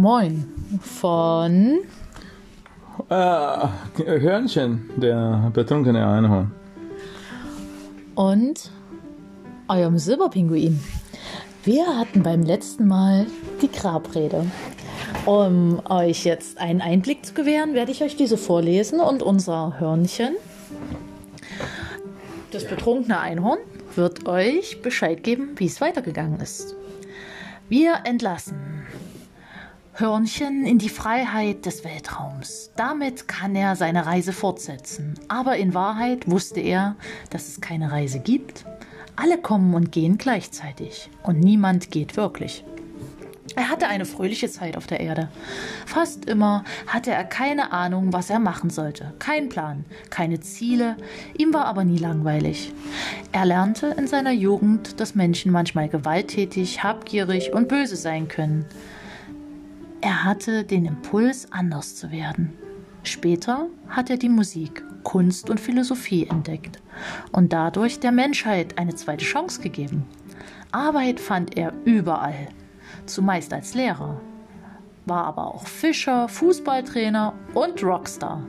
Moin von Äh, Hörnchen, der betrunkene Einhorn. und eurem Silberpinguin. Wir hatten beim letzten Mal die Grabrede. Um euch jetzt einen Einblick zu gewähren, werde ich euch diese vorlesen und unser Hörnchen, das betrunkene Einhorn, wird euch Bescheid geben, wie es weitergegangen ist. Wir entlassen Hörnchen in die Freiheit des Weltraums. Damit kann er seine Reise fortsetzen. Aber in Wahrheit wusste er, dass es keine Reise gibt. Alle kommen und gehen gleichzeitig und niemand geht wirklich. Er hatte eine fröhliche Zeit auf der Erde. Fast immer hatte er keine Ahnung, was er machen sollte. Kein Plan, keine Ziele. Ihm war aber nie langweilig. Er lernte in seiner Jugend, dass Menschen manchmal gewalttätig, habgierig und böse sein können. Er hatte den Impuls, anders zu werden. Später hat er die Musik, Kunst und Philosophie entdeckt und dadurch der Menschheit eine zweite Chance gegeben. Arbeit fand er überall, zumeist als Lehrer, war aber auch Fischer, Fußballtrainer und Rockstar.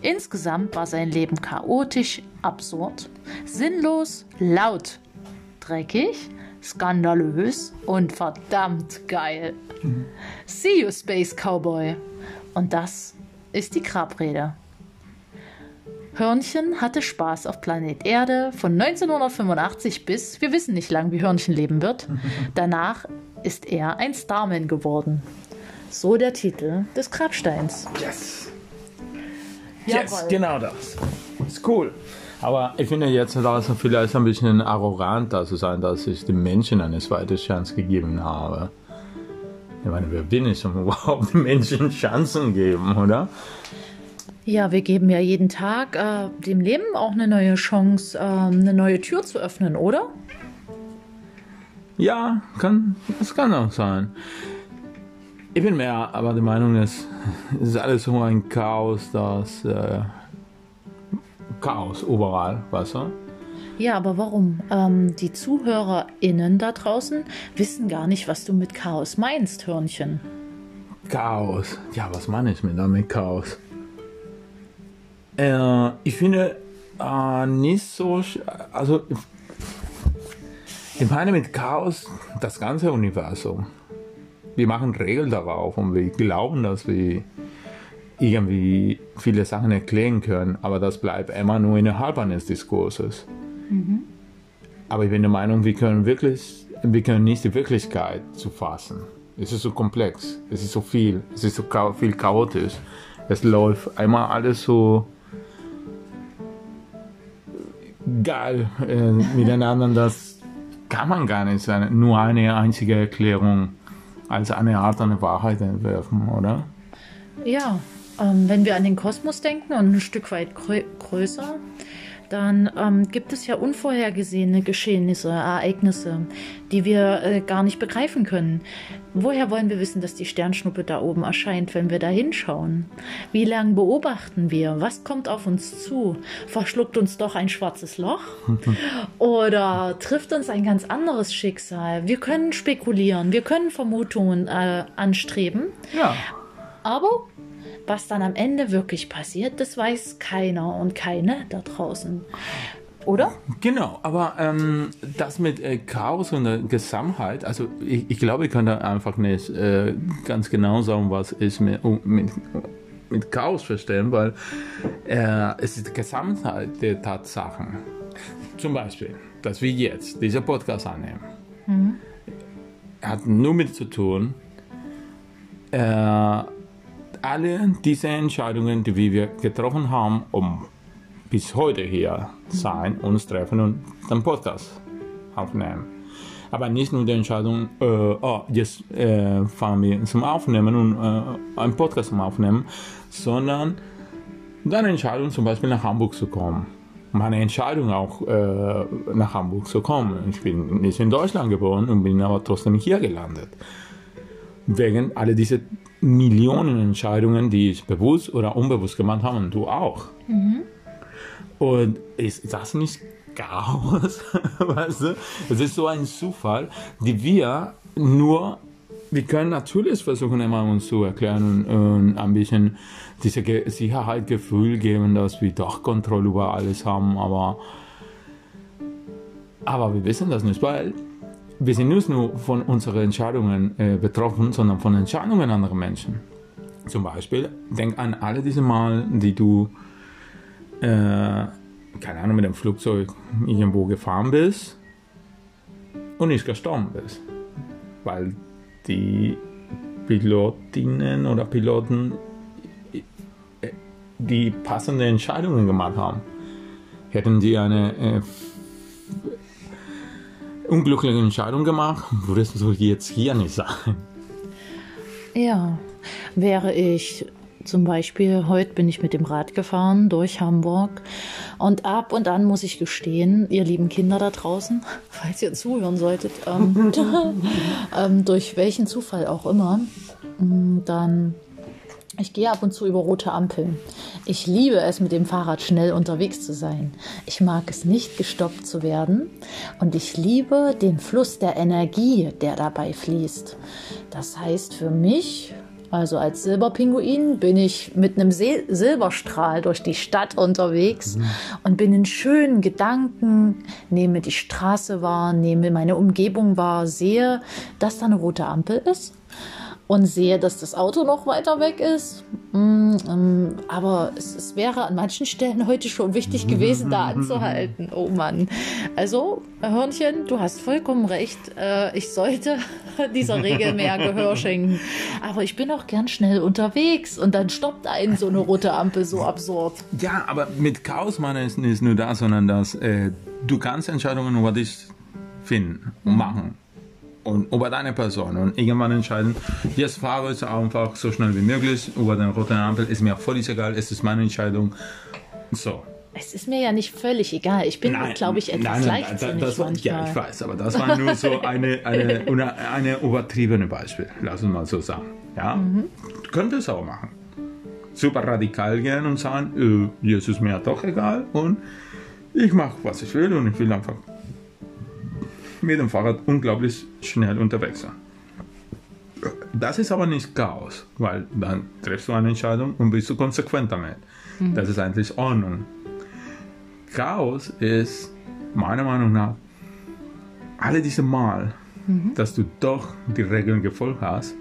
Insgesamt war sein Leben chaotisch, absurd, sinnlos, laut, dreckig, skandalös und verdammt geil. See you, Space Cowboy. Und das ist die Grabrede. Hörnchen hatte Spaß auf Planet Erde von 1985 bis, wir wissen nicht lang, wie Hörnchen leben wird. Danach ist er ein Starman geworden. So der Titel des Grabsteins. Yes! Yes, Jawohl. genau das. Ist cool. Aber ich finde jetzt das vielleicht ein bisschen arrogant da zu sein, dass ich den Menschen eine zweite Chance gegeben habe. Ich meine, wer bin ich, um überhaupt den Menschen Chancen geben, oder? Ja, wir geben ja jeden Tag äh, dem Leben auch eine neue Chance, äh, eine neue Tür zu öffnen, oder? Ja, kann, das kann auch sein. Ich bin mehr aber der Meinung, dass es ist alles so ein Chaos, das äh, Chaos überall, du? Ja, aber warum? Ähm, die ZuhörerInnen da draußen wissen gar nicht, was du mit Chaos meinst, Hörnchen. Chaos. Ja, was meine ich mit damit Chaos? Äh, ich finde äh, nicht so, also ich meine mit Chaos das ganze Universum. Wir machen Regeln darauf und wir glauben, dass wir irgendwie viele Sachen erklären können, aber das bleibt immer nur innerhalb eines Diskurses. Aber ich bin der Meinung, wir können wirklich, wir können nicht die Wirklichkeit zu fassen. Es ist so komplex, es ist so viel, es ist so viel chaotisch. Es läuft einmal alles so geil äh, miteinander, das kann man gar nicht sein. Nur eine einzige Erklärung als eine Art eine Wahrheit entwerfen, oder? Ja, ähm, wenn wir an den Kosmos denken und ein Stück weit grö größer, dann ähm, gibt es ja unvorhergesehene Geschehnisse, Ereignisse, die wir äh, gar nicht begreifen können. Woher wollen wir wissen, dass die Sternschnuppe da oben erscheint, wenn wir da hinschauen? Wie lange beobachten wir? Was kommt auf uns zu? Verschluckt uns doch ein schwarzes Loch? Oder trifft uns ein ganz anderes Schicksal? Wir können spekulieren, wir können Vermutungen äh, anstreben. Ja. Aber was dann am Ende wirklich passiert, das weiß keiner und keine da draußen. Oder? Genau, aber ähm, das mit äh, Chaos und der Gesamtheit, also ich, ich glaube, ich kann da einfach nicht äh, ganz genau sagen, was ich mit, mit, mit Chaos verstehen, weil äh, es ist die Gesamtheit der Tatsachen. Zum Beispiel, dass wir jetzt diesen Podcast annehmen, hat nur mit zu tun, äh, alle diese Entscheidungen, die wir getroffen haben, um bis heute hier sein, uns treffen und den Podcast aufnehmen. Aber nicht nur die Entscheidung, äh, oh, jetzt äh, fahren wir zum Aufnehmen und äh, einen Podcast zum Aufnehmen, sondern deine Entscheidung zum Beispiel nach Hamburg zu kommen. Meine Entscheidung auch äh, nach Hamburg zu kommen. Ich bin nicht in Deutschland geboren und bin aber trotzdem hier gelandet. Wegen all diese Millionen Entscheidungen, die ich bewusst oder unbewusst gemacht habe und du auch. Und ist das nicht Chaos? weißt du? Es ist so ein Zufall, die wir nur wir können natürlich versuchen, immer uns zu erklären und, und ein bisschen diese Ge Sicherheitsgefühl geben, dass wir doch Kontrolle über alles haben, aber, aber wir wissen das nicht, weil wir sind nicht nur von unseren Entscheidungen äh, betroffen, sondern von Entscheidungen anderer Menschen. Zum Beispiel, denk an alle diese Mal, die du, äh, keine Ahnung, mit dem Flugzeug irgendwo gefahren bist und nicht gestorben bist. Weil die Pilotinnen oder Piloten äh, die passende Entscheidungen gemacht haben. Hätten die eine äh, unglückliche Entscheidung gemacht, würdest du jetzt hier nicht sein. Ja, wäre ich zum Beispiel, heute bin ich mit dem Rad gefahren durch Hamburg und ab und an muss ich gestehen, ihr lieben Kinder da draußen, falls ihr zuhören solltet, ähm, ähm, durch welchen Zufall auch immer, mm, dann ich gehe ab und zu über rote Ampeln. Ich liebe es, mit dem Fahrrad schnell unterwegs zu sein. Ich mag es nicht, gestoppt zu werden. Und ich liebe den Fluss der Energie, der dabei fließt. Das heißt für mich, also als Silberpinguin, bin ich mit einem Sil Silberstrahl durch die Stadt unterwegs mhm. und bin in schönen Gedanken, nehme die Straße wahr, nehme meine Umgebung wahr, sehe, dass da eine rote Ampel ist und sehe, dass das Auto noch weiter weg ist. Mm, ähm, aber es, es, wäre an manchen Stellen heute schon wichtig gewesen, da anzuhalten. Oh Mann. Also, Hörnchen, du hast vollkommen recht. Äh, ich sollte dieser Regel mehr Gehör schenken. Aber ich bin auch gern schnell unterwegs und dann stoppt einen so eine rote Ampel so absurd. Ja, aber mit Chaos meine ich nicht nur das, sondern dass äh, du kannst Entscheidungen über dich finden und mhm. machen und über deine Person und irgendwann entscheiden, jetzt fahre ich einfach so schnell wie möglich über den roten Ampel, ist mir völlig egal, es ist meine Entscheidung. So. Es ist mir ja nicht völlig egal. Ich bin, glaube ich, etwas nein, nein, leichtsinnig das, das, Ja, ich weiß, aber das war nur so eine, eine, eine, übertriebene Beispiel, lass uns mal so sagen. Ja, mhm. du könntest auch machen. Super radikal gehen und sagen, äh, jetzt ist mir doch egal und ich mache, was ich will und ich will einfach mit dem Fahrrad unglaublich schnell unterwegs sein. Das ist aber nicht Chaos, weil dann triffst du eine Entscheidung und bist du konsequent damit. Mhm. Das ist eigentlich Ordnung. Chaos ist meiner Meinung nach alle diese Mal, mhm. dass du doch die Regeln gefolgt hast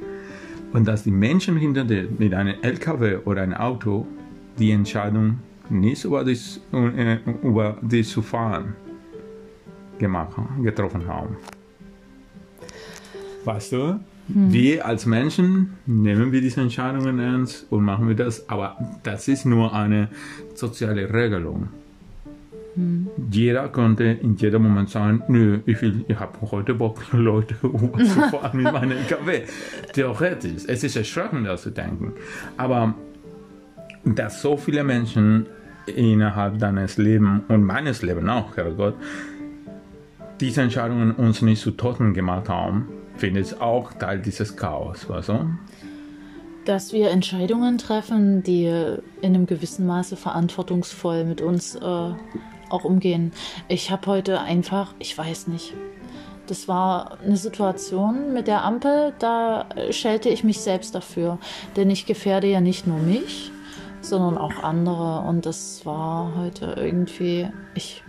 und dass die Menschen hinter dir mit einem LKW oder einem Auto die Entscheidung nicht über dich, äh, über dich zu fahren gemacht, getroffen haben. Weißt du, hm. wir als Menschen nehmen wir diese Entscheidungen ernst und machen wir das, aber das ist nur eine soziale Regelung. Hm. Jeder konnte in jedem Moment sagen, nö, ich, ich habe heute Bock, Leute zu fahren mit meinem LKW. Theoretisch, es ist erschreckend, das zu denken. Aber dass so viele Menschen innerhalb deines Lebens und meines Lebens auch, Herrgott, diese Entscheidungen uns nicht zu Toten gemacht haben, finde ich auch Teil dieses Chaos, weißt du? Dass wir Entscheidungen treffen, die in einem gewissen Maße verantwortungsvoll mit uns äh, auch umgehen. Ich habe heute einfach, ich weiß nicht, das war eine Situation mit der Ampel, da schelte ich mich selbst dafür. Denn ich gefährde ja nicht nur mich, sondern auch andere. Und das war heute irgendwie, ich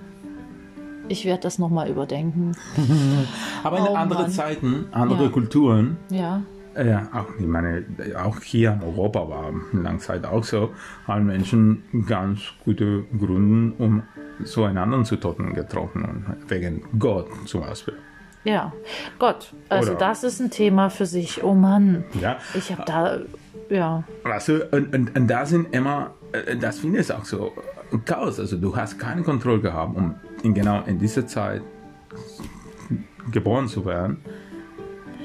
ich werde das nochmal überdenken. Aber in oh, andere Mann. Zeiten, andere ja. Kulturen. Ja. Ja, auch, ich meine, auch hier in Europa war lange Zeit auch so, haben Menschen ganz gute Gründe, um zueinander zu toten getroffen, wegen Gott zum Beispiel. Ja, Gott. Also Oder, das ist ein Thema für sich. Oh Mann. Ja. Ich habe da, ja. Weißt du, und, und, und da sind immer, äh, das finde ich auch so, Chaos. Also du hast keine Kontrolle gehabt, um in genau in dieser Zeit geboren zu werden.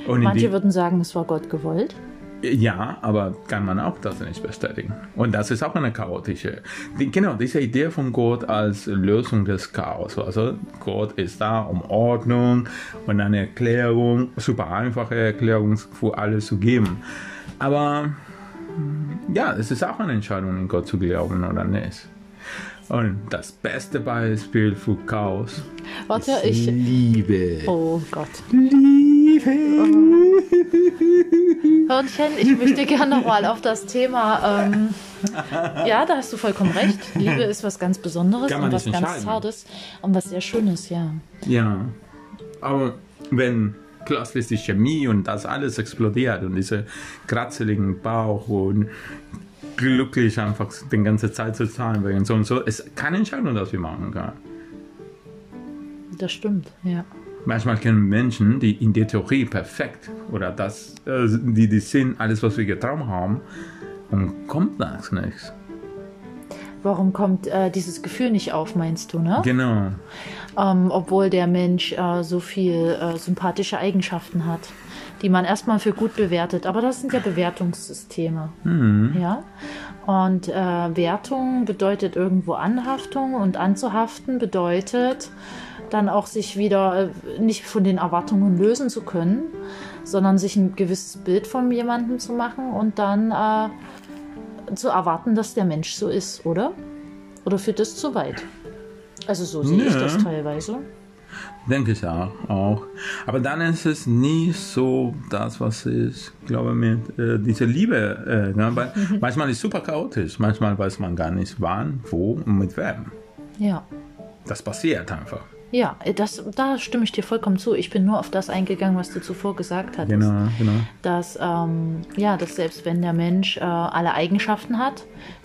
Und Manche würden sagen, es war Gott gewollt. Ja, aber kann man auch das nicht bestätigen. Und das ist auch eine chaotische. Die, genau, diese Idee von Gott als Lösung des Chaos. Also Gott ist da, um Ordnung und eine Erklärung, super einfache Erklärung für alles zu geben. Aber ja, es ist auch eine Entscheidung, in Gott zu glauben oder nicht. Und das beste Beispiel für Chaos Warte, ist ich Liebe. Oh Gott. Liebe. Liebe. Hörnchen, ich möchte gerne nochmal auf das Thema. Ähm, ja, da hast du vollkommen recht. Liebe ist was ganz Besonderes und was ganz. Zartes und was sehr Schönes, ja. Ja, aber wenn plötzlich die Chemie und das alles explodiert und diese kratzeligen Bauch und glücklich einfach die ganze Zeit zu sein wegen so und so, ist keine Entscheidung, dass wir machen können. Das stimmt, ja. Manchmal kennen Menschen, die in der Theorie perfekt oder das, äh, die, die sind alles, was wir geträumt haben, und kommt das nichts. Warum kommt äh, dieses Gefühl nicht auf, meinst du, ne? Genau. Ähm, obwohl der Mensch äh, so viel äh, sympathische Eigenschaften hat, die man erstmal für gut bewertet. Aber das sind ja Bewertungssysteme. Ja? Und äh, Wertung bedeutet irgendwo Anhaftung und anzuhaften bedeutet dann auch sich wieder äh, nicht von den Erwartungen lösen zu können, sondern sich ein gewisses Bild von jemandem zu machen und dann äh, zu erwarten, dass der Mensch so ist, oder? Oder führt das zu weit? Also so sehe ich Ja. das teilweise. Denke ich auch, auch. Aber dann ist es nie so das, was ich glaube mit äh, dieser Liebe. Äh, ne? Weil manchmal ist es super chaotisch. Manchmal weiß man gar nicht wann, wo und mit wem. Ja. Das passiert einfach. Ja, das, da stimme ich dir vollkommen zu. Ich bin nur auf das eingegangen, was du zuvor gesagt hattest. Genau, genau. Dass, ähm, ja, dass selbst wenn der Mensch äh, alle Eigenschaften hat,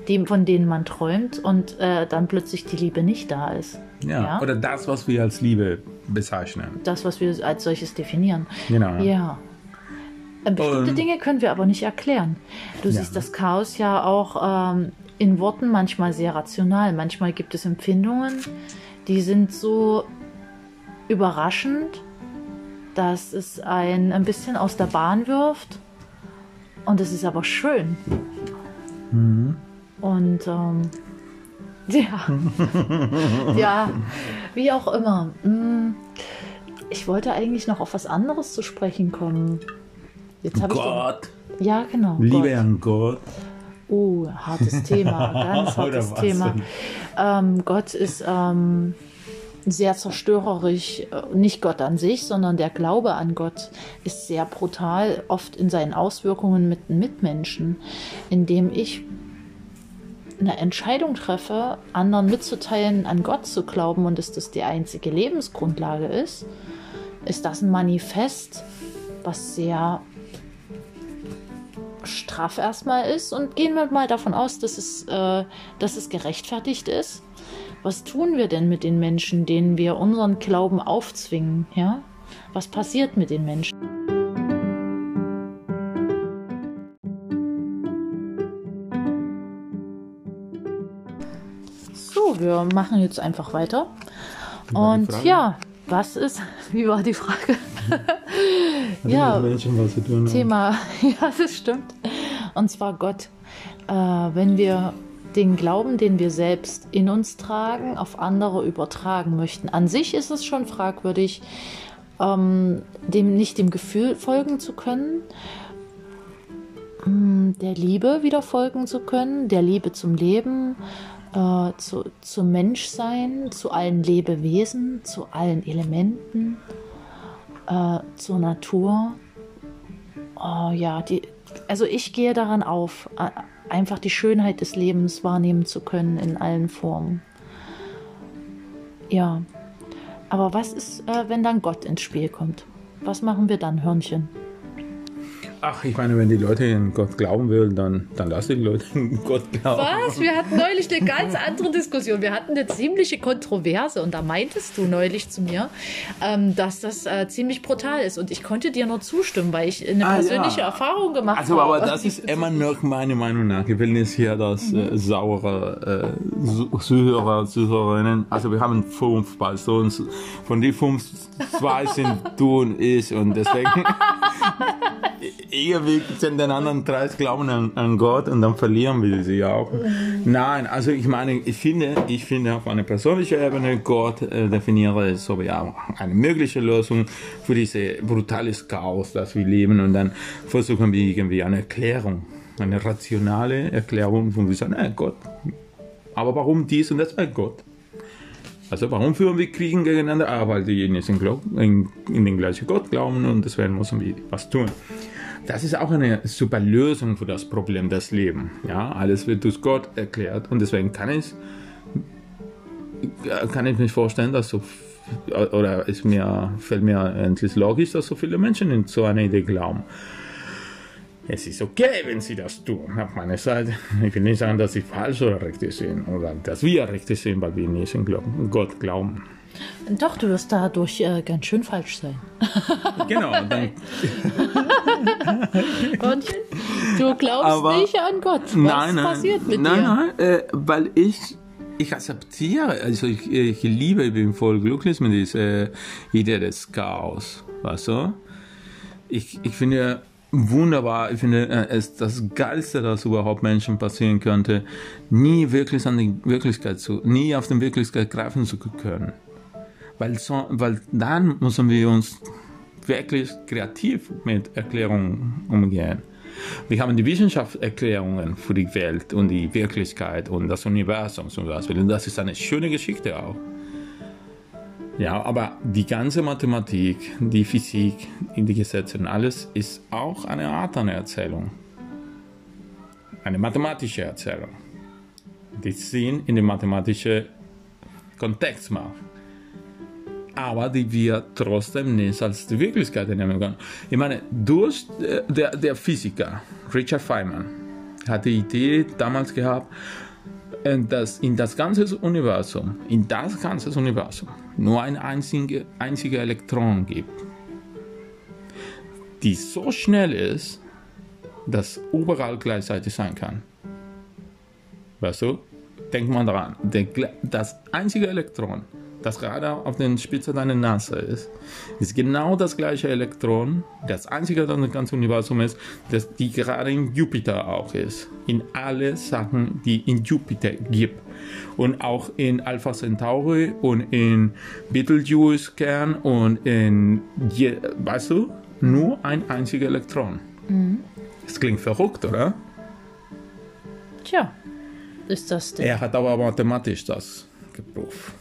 die, von denen man träumt und äh, dann plötzlich die Liebe nicht da ist. Ja. Ja. Oder das, was wir als Liebe bezeichnen. Das, was wir als solches definieren. Genau. Ja. Äh, Bestimmte Und- Dinge können wir aber nicht erklären. Du Ja. siehst das Chaos ja auch ähm, in Worten manchmal sehr rational. Manchmal gibt es Empfindungen, die sind so überraschend, dass es einen ein bisschen aus der Bahn wirft. Und es ist aber schön. Und ähm, ja, ja, wie auch immer. Mm, Ich wollte eigentlich noch auf was anderes zu sprechen kommen. Jetzt habe ich Gott. ja genau. Liebe Gott. an Gott. Oh, hartes Thema, ganz hartes Thema. Ähm, Gott ist ähm, sehr zerstörerisch. Äh, Nicht Gott an sich, sondern der Glaube an Gott ist sehr brutal, oft in seinen Auswirkungen mit den Mitmenschen, indem ich eine Entscheidung treffe, anderen mitzuteilen, an Gott zu glauben und dass das die einzige Lebensgrundlage ist, ist das ein Manifest, was sehr straff erstmal ist und gehen wir mal davon aus, dass es, äh, dass es gerechtfertigt ist. Was tun wir denn mit den Menschen, denen wir unseren Glauben aufzwingen? Ja? Was passiert mit den Menschen? So, wir machen jetzt einfach weiter. Und ja, was ist, wie war die Frage? Ja, Menschen was zu tun haben. Thema, ja, das stimmt. Und zwar Gott. Äh, wenn wir den Glauben, den wir selbst in uns tragen, auf andere übertragen möchten. An sich ist es schon fragwürdig, ähm, dem nicht dem Gefühl folgen zu können, ähm, der Liebe wieder folgen zu können, der Liebe zum Leben, äh, zu, zum Menschsein, zu allen Lebewesen, zu allen Elementen, äh, zur Natur. Oh ja, die, also ich gehe daran auf, a- einfach die Schönheit des Lebens wahrnehmen zu können in allen Formen. Ja, aber was ist, äh, wenn dann Gott ins Spiel kommt? Was machen wir dann, Hörnchen? Ach, ich meine, wenn die Leute in Gott glauben wollen, dann, dann lass die Leute in Gott glauben. Was? Wir hatten neulich eine ganz andere Diskussion. Wir hatten eine ziemliche Kontroverse und da meintest du neulich zu mir, ähm, dass das äh, ziemlich brutal ist. Und ich konnte dir nur zustimmen, weil ich eine Ah, persönliche ja. Erfahrung gemacht Also, habe. aber das ist immer noch meine Meinung nach. Ich will nicht hier das Mhm. äh, saure äh, Zu- Zuhörer, Zuhörerinnen. Also wir haben fünf bei uns. Von den fünf, zwei sind du und ich und deswegen irgendwie sind den anderen drei glauben an, an Gott und dann verlieren wir sie auch. Nein, also ich meine, ich finde, ich finde auf einer persönlichen Ebene Gott äh, definiere so wie auch eine mögliche Lösung für diese brutales Chaos, das wir leben und dann versuchen wir irgendwie eine Erklärung, eine rationale Erklärung von wir sagen, Gott. Aber warum dies und das? Äh, Gott. Also warum führen wir Kriegen gegeneinander? Ah, weil die nicht in, in, in den gleichen Gott glauben und deswegen müssen wir was tun. Das ist auch eine super Lösung für das Problem des Lebens. Ja, alles wird durch Gott erklärt und deswegen kann ich, kann ich mich vorstellen, dass so oder ist mir, fällt mir endlich logisch, dass so viele Menschen in so eine Idee glauben. Es ist okay, wenn sie das tun, auf meiner Seite. Ich will nicht sagen, dass sie falsch oder richtig sind oder dass wir richtig sind, weil wir nicht in Gott glauben. Doch, du wirst dadurch äh, ganz schön falsch sein. Genau. Dann Gottchen, du glaubst Aber nicht an Gott. Was nein, nein, passiert mit nein, dir? nein, äh, weil ich ich akzeptiere, also ich, ich liebe, ich bin voll glücklich mit dieser Idee des Chaos, weißt du? Ich, ich finde wunderbar, ich finde äh, es das Geilste, das überhaupt Menschen passieren könnte, nie wirklich an die Wirklichkeit zu, nie auf die Wirklichkeit greifen zu können. Weil, so, weil dann müssen wir uns wirklich kreativ mit Erklärungen umgehen. Wir haben die Wissenschaftserklärungen für die Welt und die Wirklichkeit und das Universum zum Beispiel. Und das ist eine schöne Geschichte auch. Ja, aber die ganze Mathematik, die Physik, die Gesetze und alles ist auch eine Art einer Erzählung. Eine mathematische Erzählung. Die Sinn in den mathematischen Kontext macht aber die wir trotzdem nicht als die Wirklichkeit nehmen können. Ich meine, durch äh, der, der Physiker Richard Feynman hat die Idee damals gehabt, äh, dass in das ganze Universum, in das ganze Universum nur ein einziger einzige Elektron gibt, die so schnell ist, dass überall gleichzeitig sein kann. Weißt du? Denk mal daran, das einzige Elektron, das gerade auf der Spitze deiner Nase ist, ist genau das gleiche Elektron, das einzige, das im ganzen Universum ist, das die gerade in Jupiter auch ist. In alle Sachen, die in Jupiter gibt. Und auch in Alpha Centauri und in Betelgeuse Kern und in, weißt du, nur ein einziger Elektron. Das klingt verrückt, oder? Tja, ist das denn? Er hat aber mathematisch das geprüft.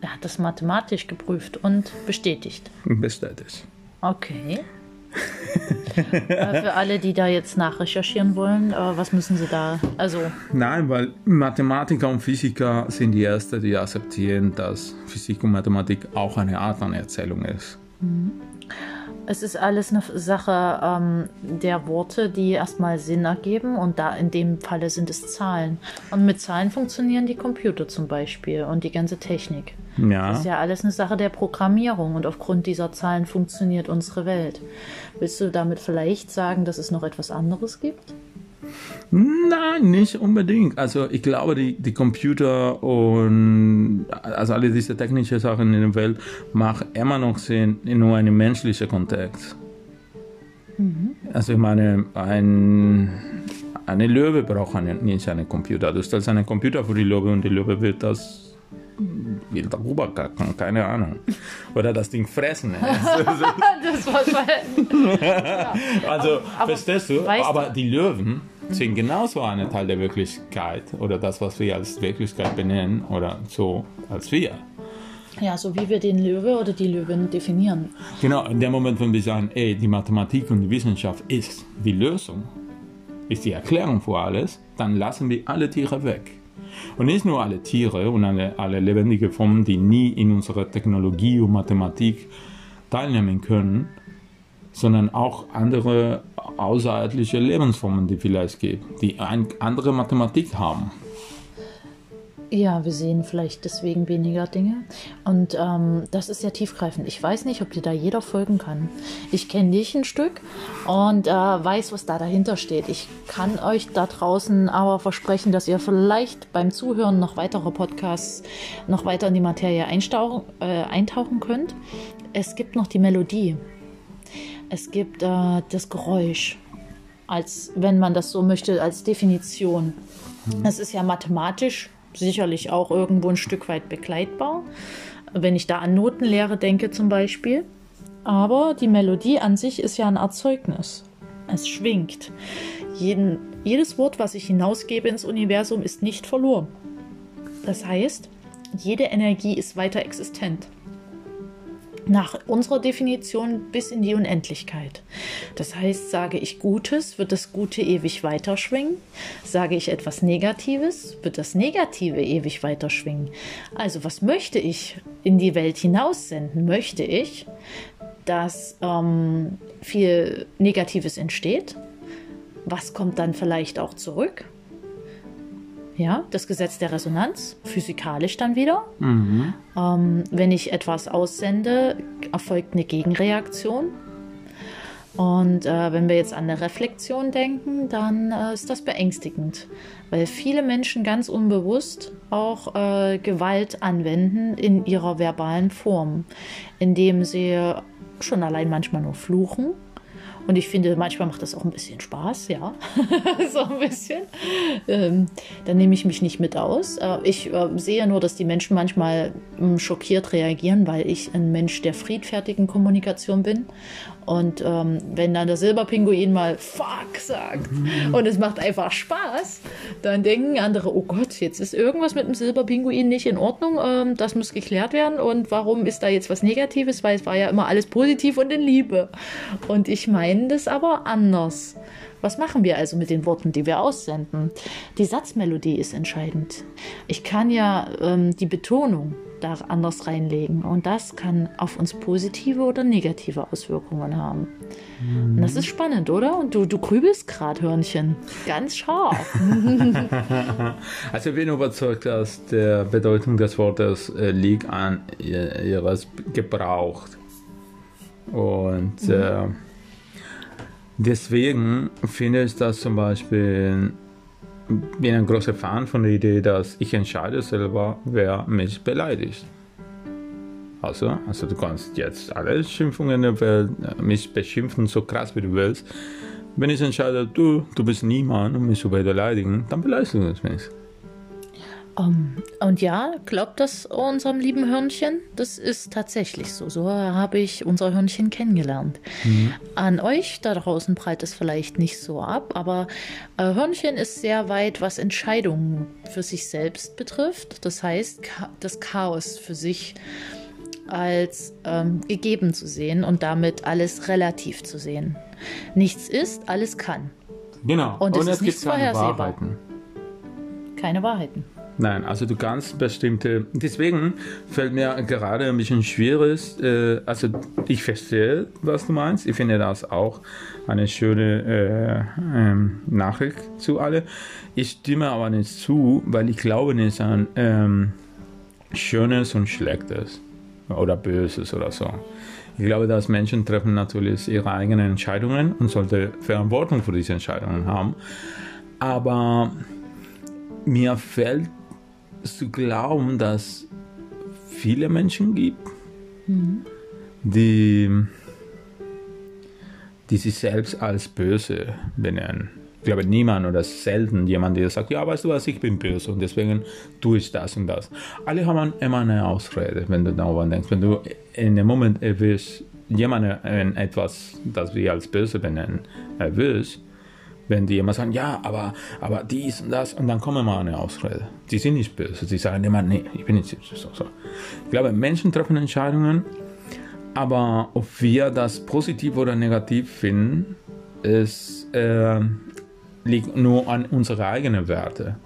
Er hat das mathematisch geprüft und bestätigt. Bestätigt. Okay. Für alle, die da jetzt nachrecherchieren wollen, äh, was müssen sie da? Also, Nein, weil Mathematiker und Physiker sind die Ersten, die akzeptieren, dass Physik und Mathematik auch eine Art von Erzählung ist. es ist alles eine Sache ähm, der Worte, die erstmal Sinn ergeben und da in dem Falle sind es Zahlen. Und mit Zahlen funktionieren die Computer zum Beispiel und die ganze Technik. Ja. Das ist ja alles eine Sache der Programmierung und aufgrund dieser Zahlen funktioniert unsere Welt. Willst du damit vielleicht sagen, dass es noch etwas anderes gibt? Nein, nicht unbedingt. Also ich glaube, die, die Computer und also alle diese technischen Sachen in der Welt machen immer noch Sinn in nur einem menschlichen Kontext. Also ich meine, ein, eine Löwe braucht einen, nicht einen Computer. Du stellst einen Computer für die Löwe und die Löwe wird das will darüber kacken, keine Ahnung. Oder das Ding fressen. Das war Also, Aber verstehst du? weißt du- Aber die Löwen sind genauso ein Teil der Wirklichkeit oder das, was wir als Wirklichkeit benennen oder so als wir. ja, so wie wir den Löwe oder die Löwin definieren. Genau, in dem Moment, wenn wir sagen, ey, die Mathematik und die Wissenschaft ist die Lösung, ist die Erklärung für alles, dann lassen wir alle Tiere weg. Und nicht nur alle Tiere und alle, alle lebendige Formen, die nie in unserer Technologie und Mathematik teilnehmen können, sondern auch andere außerirdische Lebensformen, die vielleicht gibt, die eine andere Mathematik haben. Ja, wir sehen vielleicht deswegen weniger Dinge. Und ähm, das ist ja tiefgreifend. Ich weiß nicht, ob dir da jeder folgen kann. Ich kenne dich ein Stück und äh, weiß, was da dahinter steht. Ich kann euch da draußen aber versprechen, dass ihr vielleicht beim Zuhören noch weiterer Podcasts noch weiter in die Materie äh, eintauchen könnt. Es gibt noch die Melodie. Es gibt äh, das Geräusch, als wenn man das so möchte, als Definition. Es ist ja mathematisch sicherlich auch irgendwo ein Stück weit begleitbar, wenn ich da an Notenlehre denke zum Beispiel. Aber die Melodie an sich ist ja ein Erzeugnis. Es schwingt. Jeden, jedes Wort, was ich hinausgebe ins Universum, ist nicht verloren. Das heißt, jede Energie ist weiter existent. Nach unserer Definition bis in die Unendlichkeit. Das heißt, sage ich Gutes, wird das Gute ewig weiterschwingen. Sage ich etwas Negatives, wird das Negative ewig weiterschwingen. Also, was möchte ich in die Welt hinaussenden? Möchte ich, dass ähm, viel Negatives entsteht? Was kommt dann vielleicht auch zurück? Ja, das Gesetz der Resonanz, physikalisch dann wieder. Mhm. Ähm, wenn ich etwas aussende, erfolgt eine Gegenreaktion. Und äh, wenn wir jetzt an eine Reflexion denken, dann äh, ist das beängstigend, weil viele Menschen ganz unbewusst auch äh, Gewalt anwenden in ihrer verbalen Form, indem sie schon allein manchmal nur fluchen und ich finde, manchmal macht das auch ein bisschen Spaß, ja. so ein bisschen. Ähm, dann nehme ich mich nicht mit aus. Äh, ich äh, sehe nur, dass die Menschen manchmal ähm, schockiert reagieren, weil ich ein Mensch der friedfertigen Kommunikation bin. Und ähm, wenn dann der Silberpinguin mal Fuck sagt mhm. und es macht einfach Spaß, dann denken andere, oh Gott, jetzt ist irgendwas mit dem Silberpinguin nicht in Ordnung, ähm, das muss geklärt werden. Und warum ist da jetzt was Negatives? Weil es war ja immer alles positiv und in Liebe. Und ich meine das aber anders. Was machen wir also mit den Worten, die wir aussenden? Die Satzmelodie ist entscheidend. Ich kann ja ähm, die Betonung da anders reinlegen. Und das kann auf uns positive oder negative Auswirkungen haben. Mhm. Und das ist spannend, oder? Und du, du grübelst gerade, Hörnchen. Ganz scharf. also ich bin überzeugt, dass der Bedeutung des Wortes äh, liegt an ihres Gebrauch. Und mhm. äh, deswegen finde ich das zum Beispiel bin ein großer Fan von der Idee, dass ich entscheide selber, wer mich beleidigt. Also, also du kannst jetzt alle Schimpfungen der Welt äh, mich beschimpfen, so krass wie du willst. Wenn ich entscheide, du, du bist niemand, um mich zu beleidigen, dann beleidigst du mich. Um, und ja, glaubt das unserem lieben Hörnchen? Das ist tatsächlich so. So habe ich unser Hörnchen kennengelernt. Mhm. An euch da draußen prallt es vielleicht nicht so ab, aber äh, Hörnchen ist sehr weit, was Entscheidungen für sich selbst betrifft. Das heißt, das Chaos für sich als ähm, gegeben zu sehen und damit alles relativ zu sehen. Nichts ist, alles kann. Genau. Und es, und es ist gibt keine Wahrheiten. Keine Wahrheiten. Nein, also du kannst bestimmte. Deswegen fällt mir gerade ein bisschen schwierig. Äh, also ich verstehe, was du meinst. Ich finde das auch eine schöne äh, ähm, Nachricht zu alle. Ich stimme aber nicht zu, weil ich glaube nicht an ähm, Schönes und Schlechtes oder Böses oder so. Ich glaube, dass Menschen treffen natürlich ihre eigenen Entscheidungen und sollte Verantwortung für diese Entscheidungen haben. Aber mir fällt zu glauben, dass viele Menschen gibt, mhm. die, die sich selbst als böse benennen. Ich glaube, niemand oder selten jemand, der sagt, ja, weißt du was, ich bin böse und deswegen tue ich das und das. Alle haben immer eine Ausrede, wenn du darüber denkst. Wenn du in dem Moment erwischst, jemanden etwas, das wir als böse benennen, erwischst, wenn die immer sagen, ja, aber, aber dies und das, und dann kommen mal eine Ausrede. Die sind nicht böse, sie sagen immer, nee, ich bin nicht so. so. Ich glaube, Menschen treffen Entscheidungen, aber ob wir das positiv oder negativ finden, ist, äh, liegt nur an unseren eigenen Werten.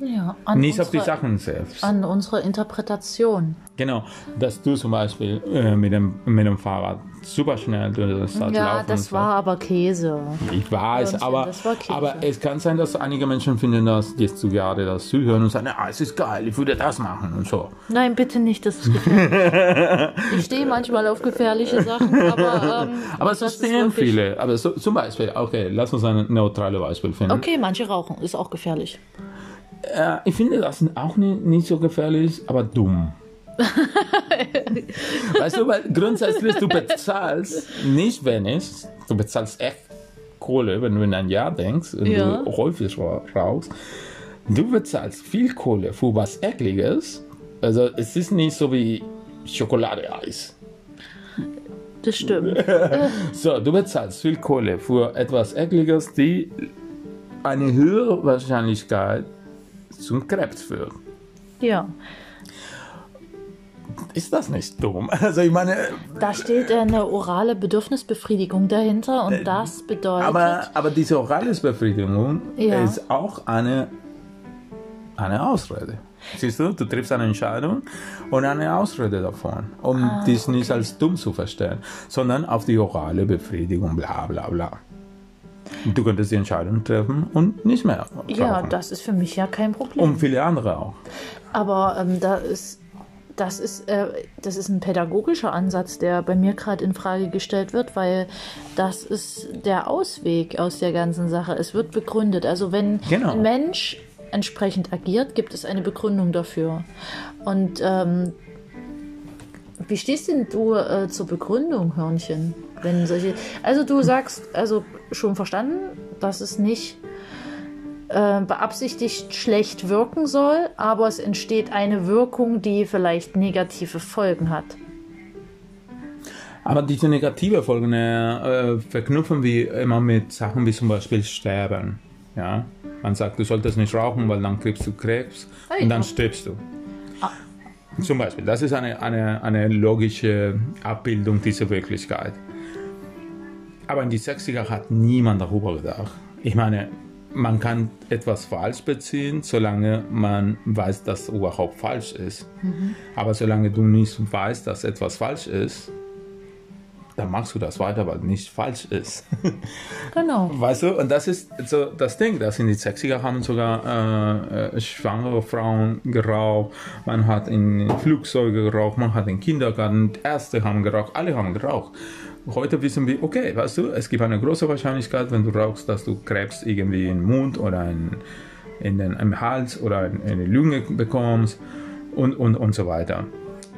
Ja, nicht unsere, auf die Sachen selbst. An unserer Interpretation. Genau, dass du zum Beispiel äh, mit, dem, mit dem Fahrrad super schnell durch das Stadt ja, das war aber Käse. Ich weiß, aber, aber es kann sein, dass einige Menschen finden, dass jetzt zu gerade das zuhören und sagen, ah, es ist geil, ich würde das machen und so. Nein, bitte nicht, das ist gefährlich. ich stehe manchmal auf gefährliche Sachen, aber... Ähm, aber es stehen viele. Aber so, zum Beispiel, okay, lass uns ein neutrales Beispiel finden. Okay, manche rauchen, ist auch gefährlich. Äh, ich finde das auch nicht, nicht so gefährlich, aber dumm. weißt du, weil grundsätzlich du bezahlst nicht wenig, du bezahlst echt Kohle, wenn du in ein Jahr denkst und ja. du häufig rauchst. Du bezahlst viel Kohle für was Ekliges. Also es ist nicht so wie Schokolade-Eis. Das stimmt. so, du bezahlst viel Kohle für etwas Ekliges, die eine höhere Wahrscheinlichkeit zum Krebs führt. Ja. ist das nicht dumm? Also ich meine, Da steht eine orale Bedürfnisbefriedigung dahinter und das bedeutet. Äh, aber, aber diese orale Befriedigung Ja. ist auch eine, eine Ausrede. Siehst du, du triffst eine Entscheidung und eine Ausrede davon, um Ah, dies nicht als dumm zu verstehen, sondern auf die orale Befriedigung, bla bla bla. Du könntest die Entscheidung treffen und nicht mehr ja, rauchen. das ist für mich ja kein Problem. Und viele andere auch. Aber ähm, da ist, das, ist, äh, das ist ein pädagogischer Ansatz, der bei mir gerade in Frage gestellt wird, weil das ist der Ausweg aus der ganzen Sache. Es wird begründet. Also wenn Genau. ein Mensch entsprechend agiert, gibt es eine Begründung dafür. Und ähm, wie stehst denn du äh, zur Begründung, Hörnchen? Wenn solche, also du sagst, also schon verstanden, dass es nicht äh, beabsichtigt schlecht wirken soll, aber es entsteht eine Wirkung, die vielleicht negative Folgen hat. Aber diese negative Folgen äh, verknüpfen wir immer mit Sachen wie zum Beispiel Sterben. Ja? Man sagt, du solltest nicht rauchen, weil dann kriegst du Krebs Ah, und dann stirbst du. Ah. Zum Beispiel, das ist eine, eine, eine logische Abbildung dieser Wirklichkeit. Aber in die 60er hat niemand darüber gedacht. Ich meine, man kann etwas falsch beziehen, solange man weiß, dass überhaupt falsch ist. Aber solange du nicht weißt, dass etwas falsch ist, dann machst du das weiter, weil nicht falsch ist. Genau. Weißt du, und das ist so das Ding, dass in die 60er haben sogar äh, äh, schwangere Frauen geraucht, man hat in Flugzeuge geraucht, man hat in Kindergarten, Ärzte haben geraucht, alle haben geraucht. Heute wissen wir, okay, weißt du, es gibt eine große Wahrscheinlichkeit, wenn du rauchst, dass du Krebs irgendwie im Mund oder in, in den, im Hals oder in, in die Lunge bekommst und, und, und so weiter.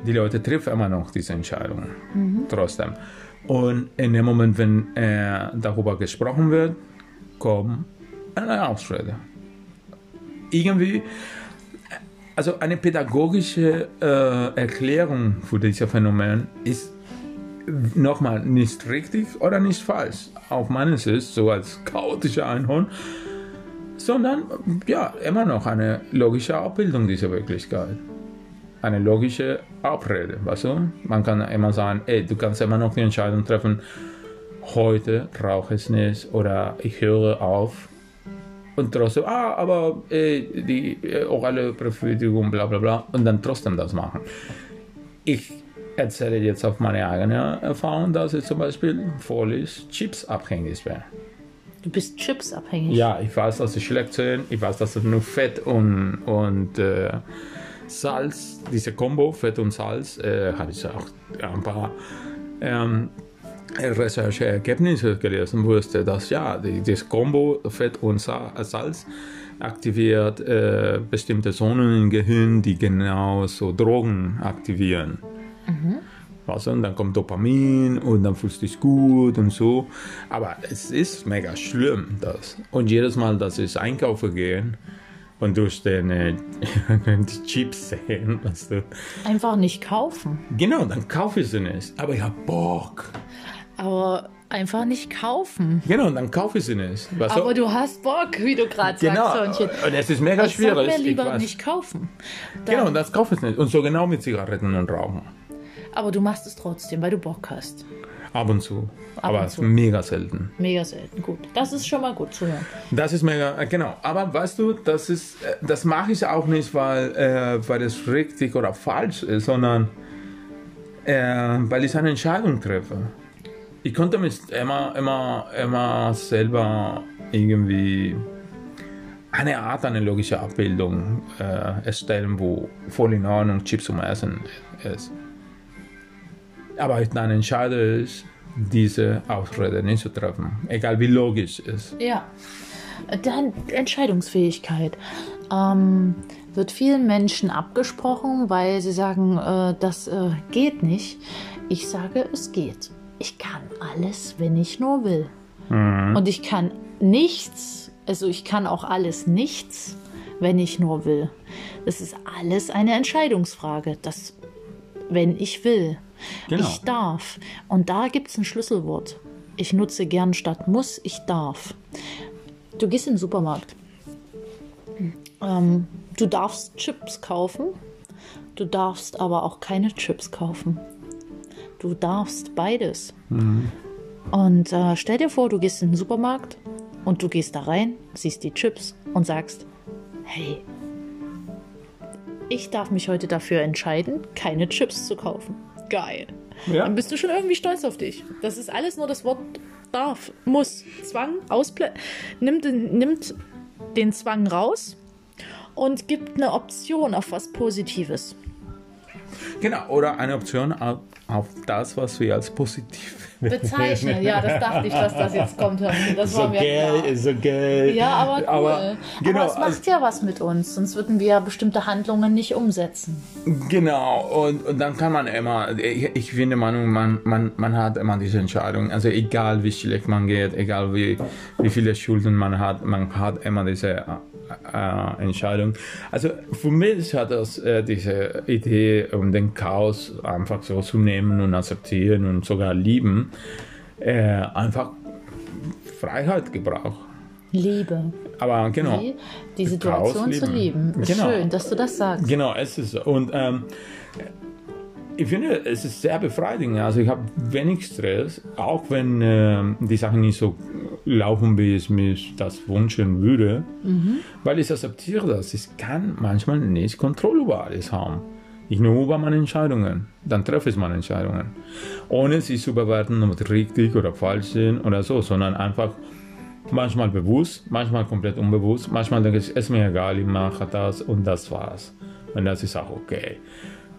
Die Leute treffen immer noch diese Entscheidungen, trotzdem. Und in dem Moment, wenn äh, darüber gesprochen wird, kommt eine Ausrede. Irgendwie, also eine pädagogische äh, Erklärung für dieses Phänomen ist nochmal nicht richtig oder nicht falsch. Auf meiner Sicht, so als chaotischer Einhorn, sondern ja, immer noch eine logische Abbildung dieser Wirklichkeit. Eine logische Abrede, weißt du? Man kann immer sagen, ey, du kannst immer noch die Entscheidung treffen, heute rauche ich nicht oder ich höre auf. Und trotzdem, ah, aber äh, die äh, orale Befriedigung, bla bla bla, und dann trotzdem das machen. Ich erzähle jetzt auf meine eigene Erfahrung, dass ich zum Beispiel völlig chipsabhängig bin. Du bist chipsabhängig. Ja, ich weiß, dass sie schlecht sind. Ich weiß, dass es nur Fett und, und äh, Salz, diese Kombo, Fett und Salz, äh, habe ich auch ein paar ähm, Rechercheergebnisse gelesen, wusste, dass ja, die, das Kombo Fett und Sa Salz aktiviert äh, bestimmte Zonen im Gehirn, die genau so Drogen aktivieren. Weißt du, und dann kommt Dopamin und dann fühlst du dich gut und so. Aber es ist mega schlimm, das. Und jedes Mal, dass ich einkaufen gehe und durch den, äh, die Chips sehen, weißt du, Einfach nicht kaufen. genau, dann kaufe ich sie nicht. Aber ich habe Bock. Aber einfach nicht kaufen. Genau, dann kaufe ich sie nicht. Weißt Aber du? du hast Bock, wie du gerade Genau, sagst, Hörnchen. und es ist mega sag schwierig. mir ich lieber weiß. nicht kaufen. Dann, Genau, das kaufe ich nicht. Und so genau mit Zigaretten und Rauchen. Aber du machst es trotzdem, weil du Bock hast. Ab und zu. Ab aber und es ist zu. mega selten. Mega selten. Gut. Das ist schon mal gut zu hören. Das ist mega, äh, genau. Aber weißt du, das ist, äh, das mache ich auch nicht, weil, äh, weil es richtig oder falsch ist, sondern äh, weil ich eine Entscheidung treffe. Ich konnte mich immer, immer, immer selber irgendwie eine Art, eine logische Abbildung äh, erstellen, wo voll in Ordnung Chips zum Essen ist. Aber ich dann entscheide ich, diese Ausrede nicht zu treffen, egal wie logisch es ist. Ja. Dann Entscheidungsfähigkeit. Ähm, wird vielen Menschen abgesprochen, weil sie sagen, äh, das äh, geht nicht. Ich sage, es geht. Ich kann alles, wenn ich nur will. Und ich kann nichts, also ich kann auch alles nichts, wenn ich nur will. Das ist alles eine Entscheidungsfrage. Das, wenn ich will. Genau. Ich darf. Und da gibt es ein Schlüsselwort. Ich nutze gern statt muss, ich darf. Du gehst in den Supermarkt. Ähm, du darfst Chips kaufen, Du darfst aber auch keine Chips kaufen. Du darfst beides. Und äh, stell dir vor, du gehst in den Supermarkt und du gehst da rein, siehst die Chips und sagst, hey, ich darf mich heute dafür entscheiden, keine Chips zu kaufen. Geil. Ja. Dann bist du schon irgendwie stolz auf dich. Das ist alles nur das Wort darf, muss, Zwang, Ausplä nimmt, den- nimmt den Zwang raus und gibt eine Option auf was Positives. Genau, oder eine Option auf, auf das, was wir als positiv Bezeichnen, ja, das dachte ich, dass das jetzt kommt. Das war so mir geil, klar. so geil. Ja, aber cool. Aber, genau, aber es macht also, ja was mit uns, sonst würden wir ja bestimmte Handlungen nicht umsetzen. genau. Und, und dann kann man immer, ich, ich finde, man, man, man, man hat immer diese Entscheidung. Also egal wie schlecht man geht, egal wie, wie viele Schulden man hat, man hat immer diese äh, Entscheidung. Also für mich hat das äh, diese Idee, um den Chaos einfach so zu nehmen und akzeptieren und sogar lieben, äh, einfach Freiheit gebraucht. Liebe. Aber genau. Die, die Situation Chaos zu lieben. lieben. Ist Genau. Schön, dass du das sagst. Genau, es ist so. Und ähm, ich finde, es ist sehr befreiend. Also ich habe wenig Stress, auch wenn ähm, die Sachen nicht so laufen, wie ich mir das wünschen würde, weil ich akzeptiere das. Ich kann manchmal nicht Kontrolle über alles haben. Ich nur über meine Entscheidungen. Dann treffe ich meine Entscheidungen. Ohne sie zu bewerten, ob sie richtig oder falsch sind oder so, sondern einfach manchmal bewusst, manchmal komplett unbewusst. Manchmal denke ich, es ist mir egal, ich mache das und das war's. Und das ist auch okay.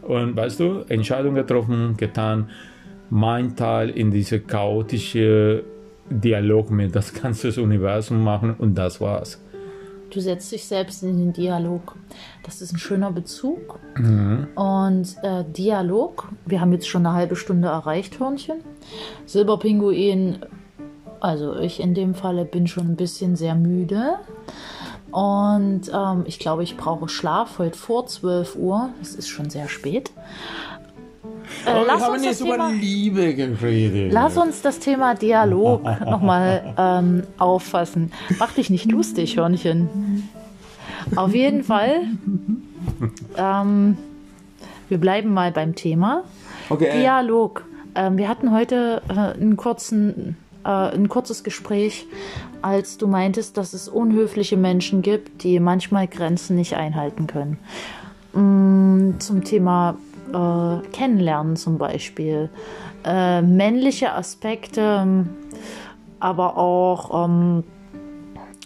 Und weißt du, Entscheidung getroffen, getan, mein Teil in diese chaotische Dialog mit das ganze Universum machen und das war's. Du setzt dich selbst in den Dialog. Das ist ein schöner Bezug. Mhm. Und äh, Dialog, wir haben jetzt schon eine halbe Stunde erreicht, Hörnchen. Silberpinguin, also ich in dem Falle bin schon ein bisschen sehr müde. Und ähm, ich glaube, ich brauche Schlaf heute vor 12 Uhr. Es ist schon sehr spät. Äh, wir lass haben uns das Thema-. Lass uns das Thema Dialog nochmal ähm, auffassen. Mach dich nicht lustig, Hörnchen. Auf jeden Fall. Ähm, wir bleiben mal beim Thema. Okay. Dialog. Ähm, wir hatten heute äh, einen kurzen, äh, ein kurzes Gespräch, als du meintest, dass es unhöfliche Menschen gibt, die manchmal Grenzen nicht einhalten können. Mm, zum Thema äh, Kennenlernen zum Beispiel. Äh, männliche Aspekte, aber auch ähm,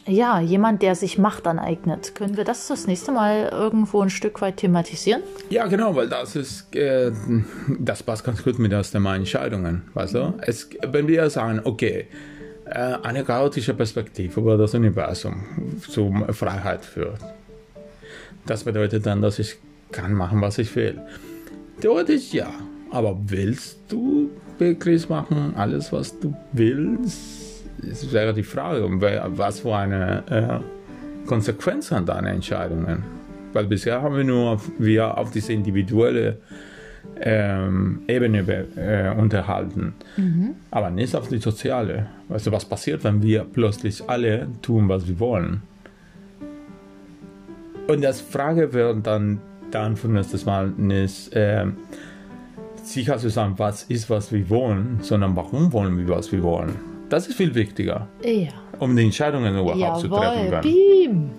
ja, jemand, der sich Macht aneignet. Können wir das das nächste Mal irgendwo ein Stück weit thematisieren? Ja, genau, weil das ist, äh, das passt ganz gut mit das Thema Entscheidungen, weißt du? Es, wenn wir sagen, okay, äh, eine chaotische Perspektive über das Universum zur Freiheit führt, das bedeutet dann, dass ich kann machen, was ich will. Theoretisch ja, aber willst du wirklich machen, alles, was du willst? Das wäre die Frage, was für eine äh, Konsequenz haben deine Entscheidungen? Weil bisher haben wir nur auf, wir auf diese individuelle ähm, Ebene be- äh, unterhalten, aber nicht auf die soziale. Weißt du, was passiert, wenn wir plötzlich alle tun, was wir wollen? Und das Frage wird dann, dann von nächstes Mal nicht ähm, sicher zu sagen, was ist, was wir wollen, sondern warum wollen wir, was wir wollen. Das ist viel wichtiger, Ja. um die Entscheidungen überhaupt zu treffen. Jawohl, Dann. Beam.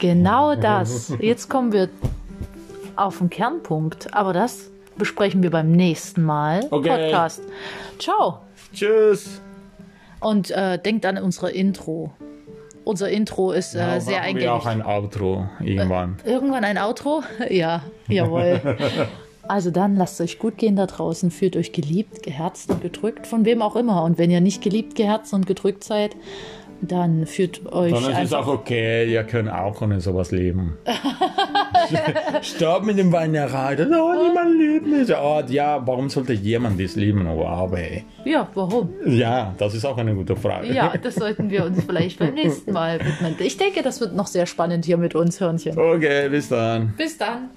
Genau das. Jetzt kommen wir auf den Kernpunkt, aber das besprechen wir beim nächsten Mal. Okay. Podcast. Ciao. Tschüss! Und äh, denkt an unsere Intro. Unser Intro ist äh, Ja, sehr machen wir auch eingängig. ein Outro irgendwann. Irgendwann ein Outro? Ja, jawohl. Also dann lasst euch gut gehen da draußen, fühlt euch geliebt, geherzt und gedrückt, von wem auch immer. Und wenn ihr nicht geliebt, geherzt und gedrückt seid, dann fühlt euch ist es einfach auch okay, ihr könnt auch ohne sowas leben. Stopp mit dem Weinerei. Das- Oh, niemand liebt mich. Oh, ja, warum sollte jemand das lieben? Wow, ey. Ja, warum? Ja, das ist auch eine gute Frage. Ja, das sollten wir uns vielleicht beim nächsten Mal widmen. Ich denke, das wird noch sehr spannend hier mit uns, Hörnchen. Okay, bis dann. Bis dann.